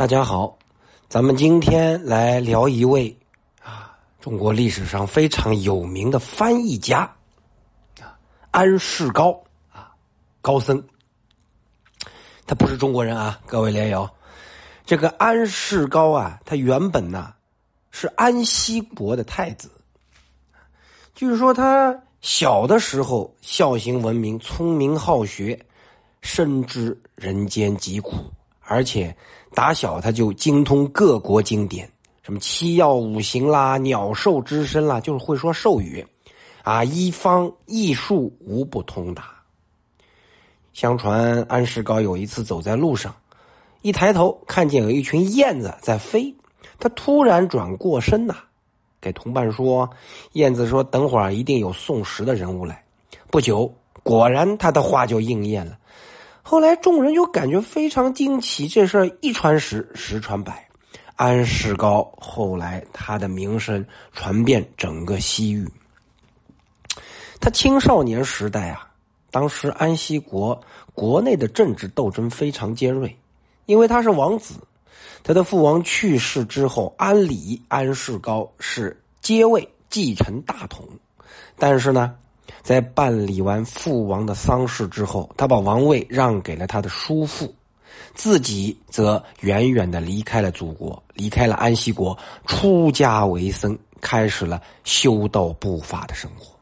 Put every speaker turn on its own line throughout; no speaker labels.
大家好，咱们今天来聊一位啊，中国历史上非常有名的翻译家啊，安世高啊，高僧。他不是中国人啊，各位连友。这个安世高啊，他原本呢是安息国的太子。据说他小的时候孝行闻名，聪明好学，深知人间疾苦。而且打小他就精通各国经典，什么七曜五行啦、鸟兽之身啦，就是会说兽语，啊，一方艺术无不通达。相传安世高有一次走在路上，一抬头看见有一群燕子在飞，他突然转过身呐，给同伴说：“燕子说等会儿一定有送食的人物来。”不久，果然他的话就应验了。后来众人就感觉非常惊奇，这事儿一传十，十传百，安世高后来他的名声传遍整个西域。他青少年时代啊，当时安息国国内的政治斗争非常尖锐，因为他是王子，他的父王去世之后，安理安世高是接位继承大统，但是呢。在办理完父王的丧事之后，他把王位让给了他的叔父，自己则远远的离开了祖国，离开了安息国，出家为僧，开始了修道布法的生活。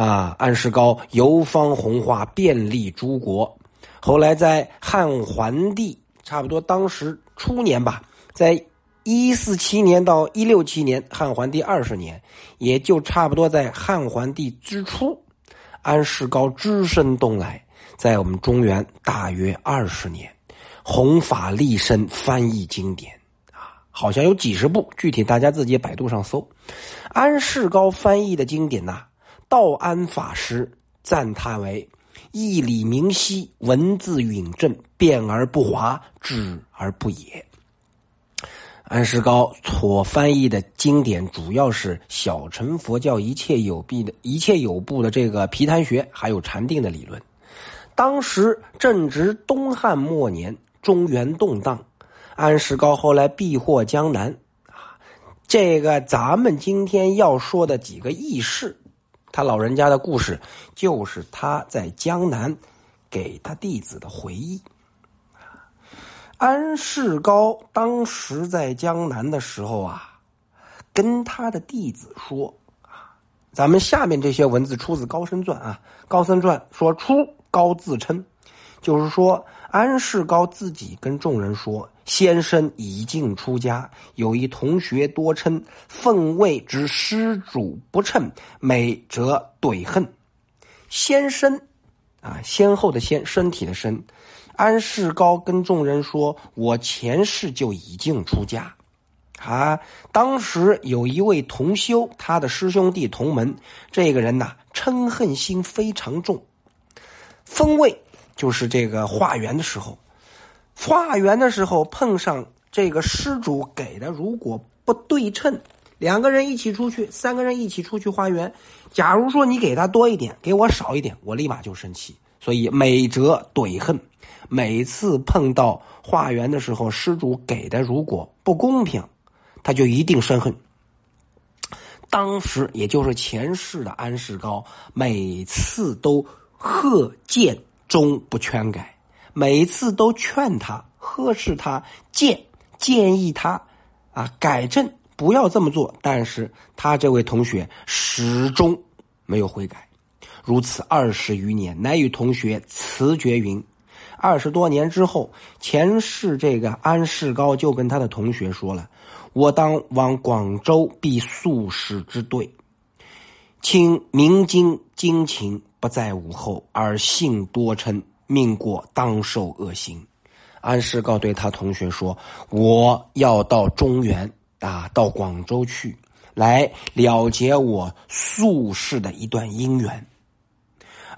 啊，安世高游方弘化，遍历诸国，后来在汉桓帝差不多当时初年吧，在。一四七年到一六七年，汉桓帝二十年，也就差不多在汉桓帝之初，安世高只身东来，在我们中原大约二十年，弘法立身，翻译经典啊，好像有几十部，具体大家自己百度上搜。安世高翻译的经典呐，道安法师赞叹为义理明晰，文字允正，辩而不华，智而不野。安世高所翻译的经典主要是小乘佛教一切有弊的一切有部的这个毗昙学，还有禅定的理论。当时正值东汉末年，中原动荡。安世高后来避祸江南啊，这个咱们今天要说的几个义士，他老人家的故事，就是他在江南给他弟子的回忆。安世高当时在江南的时候啊，跟他的弟子说啊，咱们下面这些文字出自《高僧传》啊，《高僧传》说出高自称，就是说安世高自己跟众人说，先生已经出家，有一同学多称奉位之施主不称，美则怼恨，先生啊，先后的先，身体的身。安世高跟众人说：“我前世就已经出家，啊，当时有一位同修，他的师兄弟同门，这个人呐，嗔恨心非常重。封位就是这个化缘的时候，化缘的时候碰上这个施主给的，如果不对称，两个人一起出去，三个人一起出去化缘，假如说你给他多一点，给我少一点，我立马就生气。所以美折怼恨。”每次碰到化缘的时候，施主给的如果不公平，他就一定生恨。当时也就是前世的安世高，每次都贺谏终不劝改，每次都劝他、呵斥他、建建议他啊改正，不要这么做。但是他这位同学始终没有悔改，如此二十余年，乃与同学辞绝云。二十多年之后，前世这个安世高就跟他的同学说了：“我当往广州避宿世之队，请明经精勤，不在吾后，而性多嗔，命过当受恶行。”安世高对他同学说：“我要到中原啊，到广州去，来了结我宿世的一段姻缘。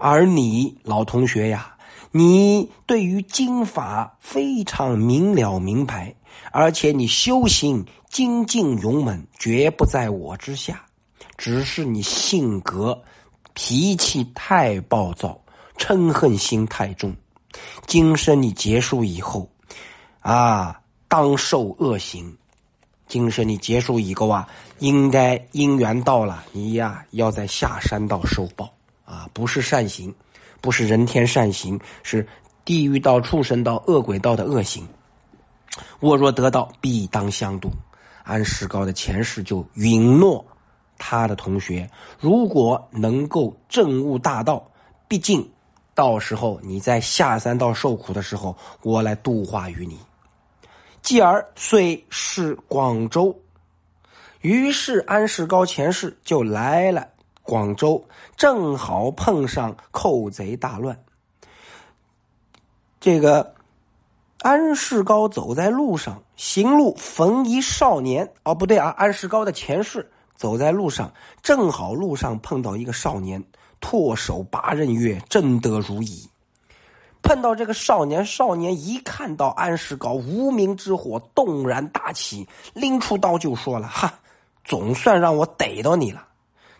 而你老同学呀。”你对于经法非常明了明白，而且你修行精进勇猛，绝不在我之下。只是你性格脾气太暴躁，嗔恨心太重。今生你结束以后，啊，当受恶行。今生你结束以后啊，应该因缘到了，你呀要在下山道受报啊，不是善行，不是人天善行，是地狱道、畜生道、恶鬼道的恶行。我若得道，必当相度。安世高的前世就允诺他的同学，如果能够证悟大道，毕竟到时候你在下三道受苦的时候，我来度化于你。继而遂是广州，于是安世高前世就来了广州，正好碰上寇贼大乱。这个安世高走在路上，行路逢一少年。哦，不对啊，安世高的前世走在路上，正好路上碰到一个少年，唾手拔刃曰：“真得如意。”碰到这个少年，少年一看到安世高，无名之火动然大起，拎出刀就说了：“哈，总算让我逮到你了。”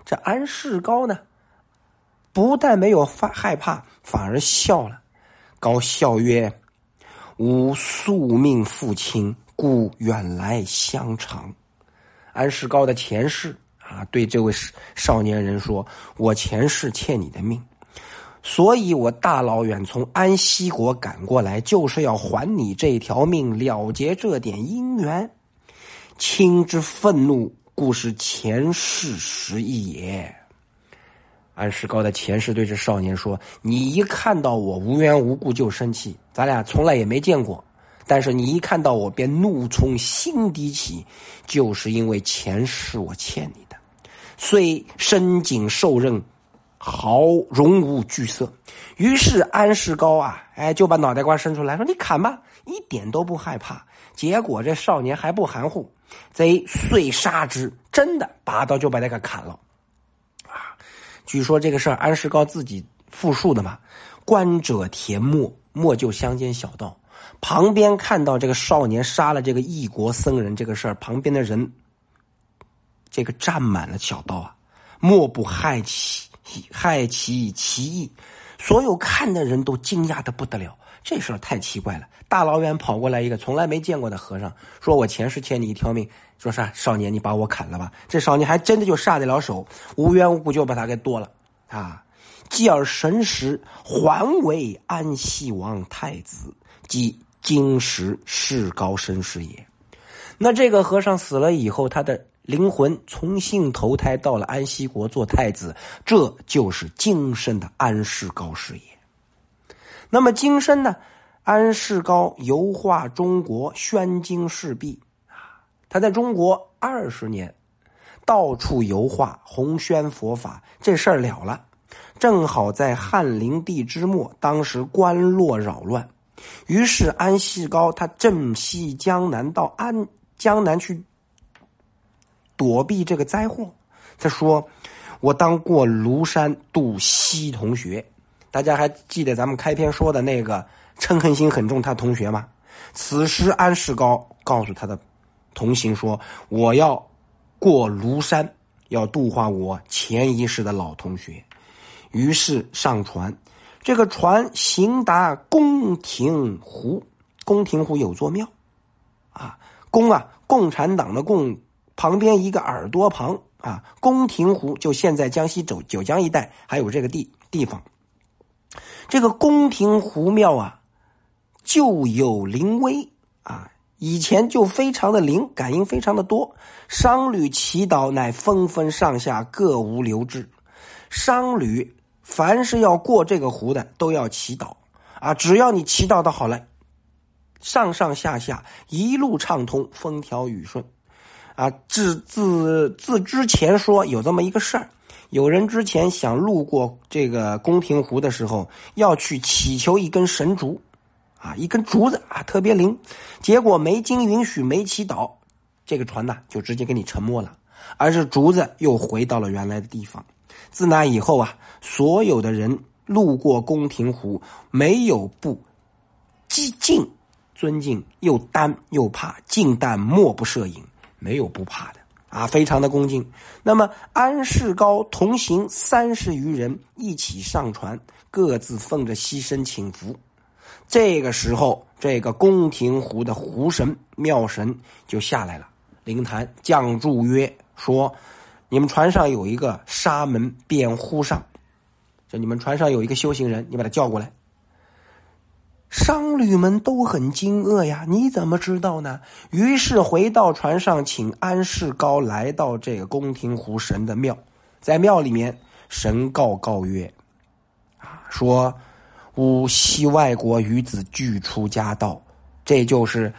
这安世高呢，不但没有发害怕，反而笑了。高笑曰：“吾宿命父亲，故远来相偿。”安世高的前世啊，对这位少年人说：“我前世欠你的命。”所以，我大老远从安西国赶过来，就是要还你这条命，了结这点姻缘。亲之愤怒，故是前世时意也。安世高的前世对这少年说：“你一看到我无缘无故就生气，咱俩从来也没见过，但是你一看到我便怒从心底起，就是因为前世我欠你的，虽深井受刃。”毫容无惧色，于是安世高啊，哎，就把脑袋瓜伸出来说：“你砍吧，一点都不害怕。”结果这少年还不含糊，贼遂杀之，真的拔刀就把他给砍了。啊，据说这个事儿安世高自己复述的嘛。观者田默，默就乡间小道，旁边看到这个少年杀了这个异国僧人这个事儿，旁边的人这个站满了小道啊，莫不害其。害其其意，所有看的人都惊讶的不得了。这事儿太奇怪了！大老远跑过来一个从来没见过的和尚，说我前世欠你一条命，说啥？少年，你把我砍了吧！这少年还真的就下得了手，无缘无故就把他给剁了啊！继而神识还为安西王太子，即今时世高身世也。那这个和尚死了以后，他的。灵魂重新投胎到了安息国做太子，这就是今生的安世高是也。那么今生呢？安世高游化中国，宣经世毕啊！他在中国二十年，到处游化，弘宣佛法，这事儿了了。正好在汉灵帝之末，当时官落扰乱，于是安世高他正西江南，到安江南去。躲避这个灾祸，他说：“我当过庐山渡西同学。大家还记得咱们开篇说的那个嗔恨心很重他同学吗？此时安世高告诉他的同行说：我要过庐山，要度化我前一世的老同学。于是上船，这个船行达宫廷湖，宫廷湖有座庙，啊，宫啊，共产党的共。”旁边一个耳朵旁啊，宫廷湖就现在江西走九江一带还有这个地地方。这个宫廷湖庙啊，就有灵威啊，以前就非常的灵，感应非常的多。商旅祈祷乃纷纷上下各无留滞，商旅凡是要过这个湖的都要祈祷啊，只要你祈祷的好了，上上下下一路畅通，风调雨顺。啊，自自自之前说有这么一个事儿，有人之前想路过这个宫廷湖的时候，要去祈求一根神竹，啊，一根竹子啊，特别灵，结果没经允许，没祈祷，这个船呢就直接给你沉没了，而是竹子又回到了原来的地方。自那以后啊，所有的人路过宫廷湖，没有不既敬尊敬，又担又怕，敬但莫不摄影。没有不怕的啊，非常的恭敬。那么安世高同行三十余人一起上船，各自奉着牺牲请福。这个时候，这个宫廷湖的湖神庙神就下来了，灵坛降注曰：“说你们船上有一个沙门辩护上，就你们船上有一个修行人，你把他叫过来。”商旅们都很惊愕呀，你怎么知道呢？于是回到船上，请安世高来到这个宫廷湖神的庙，在庙里面，神告告曰：“啊，说吾西外国女子俱出家道，这就是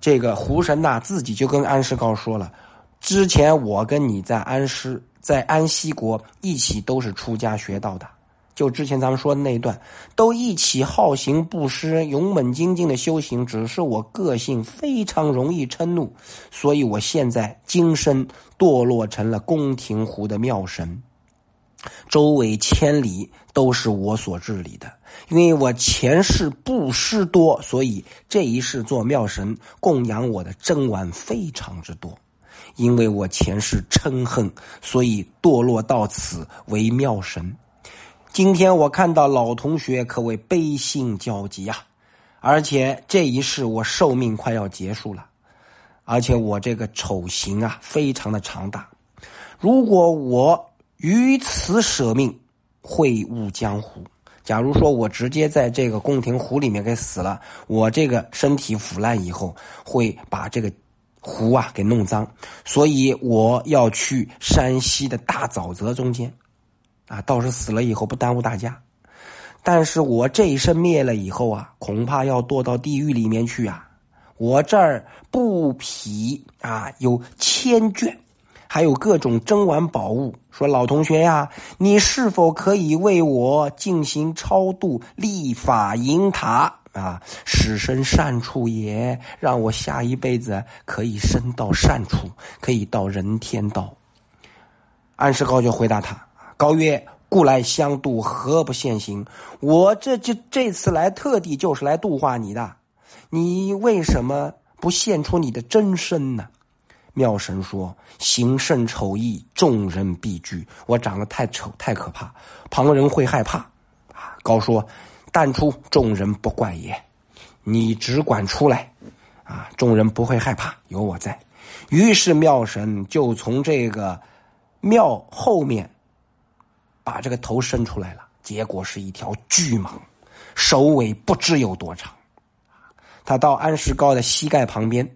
这个湖神呐，自己就跟安世高说了，之前我跟你在安师在安西国一起都是出家学道的。”就之前咱们说的那一段，都一起好行布施、勇猛精进的修行，只是我个性非常容易嗔怒，所以我现在今生堕落成了宫廷湖的庙神，周围千里都是我所治理的。因为我前世布施多，所以这一世做庙神供养我的珍玩非常之多。因为我前世嗔恨，所以堕落到此为庙神。今天我看到老同学可谓悲心交集啊，而且这一世我寿命快要结束了，而且我这个丑行啊非常的长大，如果我于此舍命，会误江湖。假如说我直接在这个宫廷湖里面给死了，我这个身体腐烂以后会把这个湖啊给弄脏，所以我要去山西的大沼泽中间。啊，倒是死了以后不耽误大家，但是我这一生灭了以后啊，恐怕要堕到地狱里面去啊！我这儿布匹啊有千卷，还有各种珍玩宝物。说老同学呀，你是否可以为我进行超度、立法银塔啊，使身善处也，让我下一辈子可以升到善处，可以到人天道。安世高就回答他。高曰：“故来相渡，何不现行？我这这这次来，特地就是来度化你的。你为什么不现出你的真身呢？”妙神说：“形甚丑异，众人必惧。我长得太丑，太可怕，旁人会害怕。”啊，高说：“但出，众人不怪也。你只管出来，啊，众人不会害怕，有我在。”于是妙神就从这个庙后面。把这个头伸出来了，结果是一条巨蟒，首尾不知有多长。他到安世高的膝盖旁边，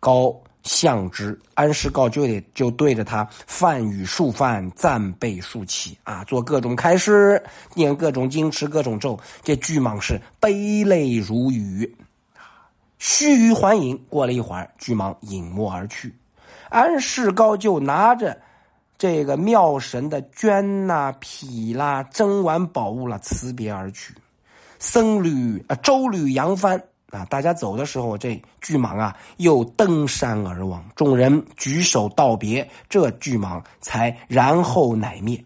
高向之，安世高就得就对着他梵语数梵，赞背数起啊，做各种开示，念各种经，持各种咒。这巨蟒是悲泪如雨，须臾还影。过了一会儿，巨蟒隐没而去，安世高就拿着。这个庙神的绢呐、匹啦、珍玩宝物啦，辞别而去。僧侣啊，舟履扬帆啊，大家走的时候，这巨蟒啊又登山而亡。众人举手道别，这巨蟒才然后乃灭。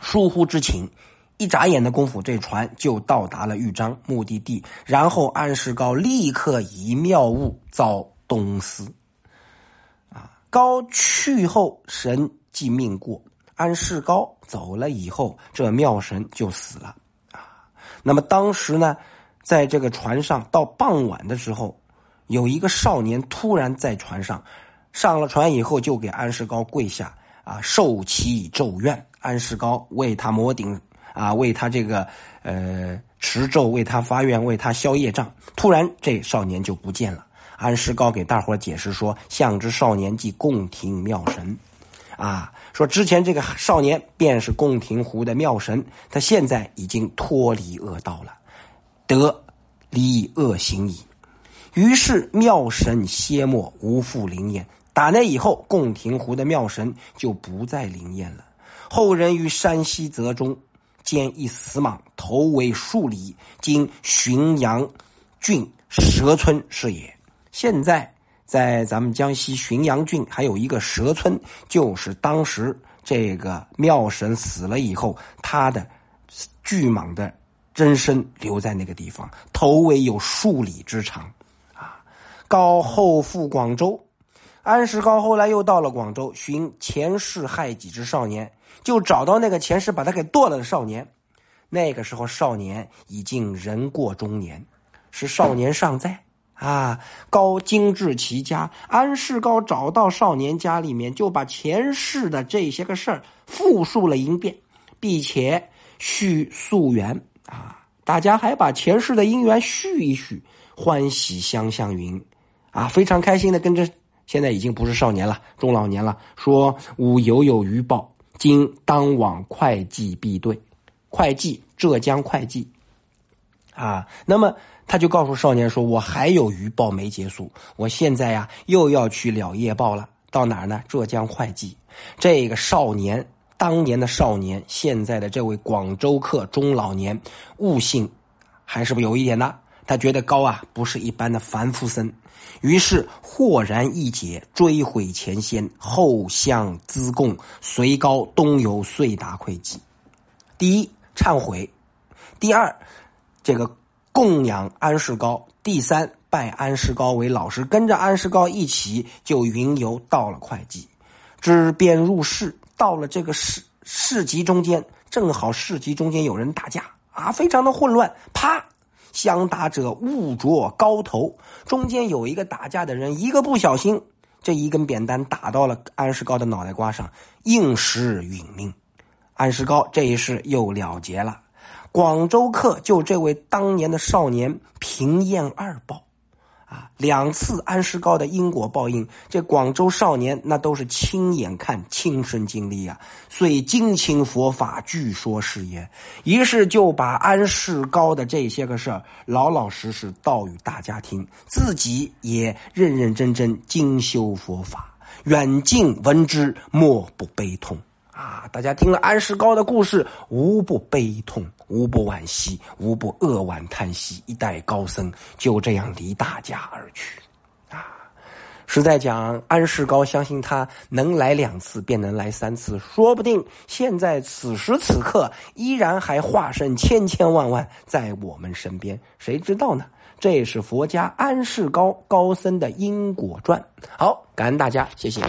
疏忽之情，一眨眼的功夫，这船就到达了豫章目的地。然后安世高立刻以妙物遭东司。啊，高去后神。即命过，安世高走了以后，这庙神就死了啊。那么当时呢，在这个船上到傍晚的时候，有一个少年突然在船上上了船以后，就给安世高跪下啊，受其咒怨。安世高为他摩顶啊，为他这个呃持咒，为他发愿，为他消业障。突然这少年就不见了。安世高给大伙解释说：“相之少年即宫廷庙神。”啊，说之前这个少年便是宫廷湖的庙神，他现在已经脱离恶道了，得离恶行矣。于是庙神歇没，无复灵验。打那以后，宫廷湖的庙神就不再灵验了。后人于山西泽中见一死蟒，头为数里，今浔阳郡蛇村是也。现在。在咱们江西浔阳郡，还有一个蛇村，就是当时这个庙神死了以后，他的巨蟒的真身留在那个地方，头围有数里之长，啊！高后赴广州，安世高后来又到了广州，寻前世害己之少年，就找到那个前世把他给剁了的少年。那个时候少年已经人过中年，是少年尚在啊。高精致其家，安世高找到少年家里面，就把前世的这些个事儿复述了一遍，并且续溯源啊。大家还把前世的姻缘续一续，欢喜相向云，啊，非常开心的跟着。现在已经不是少年了，中老年了。说吾犹有余报，今当往会稽必对。会稽，浙江会稽。啊，那么他就告诉少年说：“我还有余报没结束，我现在呀又要去了夜报了。到哪儿呢？浙江会稽。这个少年，当年的少年，现在的这位广州客中老年，悟性还是不有一点的。他觉得高啊不是一般的凡夫僧。”于是豁然一解，追悔前先，后向资贡，随高东游，遂达会稽。第一，忏悔；第二，这个供养安世高；第三，拜安世高为老师，跟着安世高一起就云游到了会稽。知便入市，到了这个市市集中间，正好市集中间有人打架啊，非常的混乱，啪。相打者误着高头，中间有一个打架的人，一个不小心，这一根扁担打到了安世高的脑袋瓜上，应时殒命。安世高这一世又了结了。广州客就这位当年的少年平燕二报。啊，两次安世高的因果报应，这广州少年那都是亲眼看、亲身经历啊，所以精勤佛法，据说是也。于是就把安世高的这些个事老老实实道与大家听，自己也认认真真精修佛法，远近闻之，莫不悲痛。啊！大家听了安世高的故事，无不悲痛，无不惋惜，无不扼腕叹息。一代高僧就这样离大家而去，啊！实在讲安世高相信他能来两次，便能来三次，说不定现在此时此刻依然还化身千千万万在我们身边，谁知道呢？这是佛家安世高高僧的因果传。好，感恩大家，谢谢。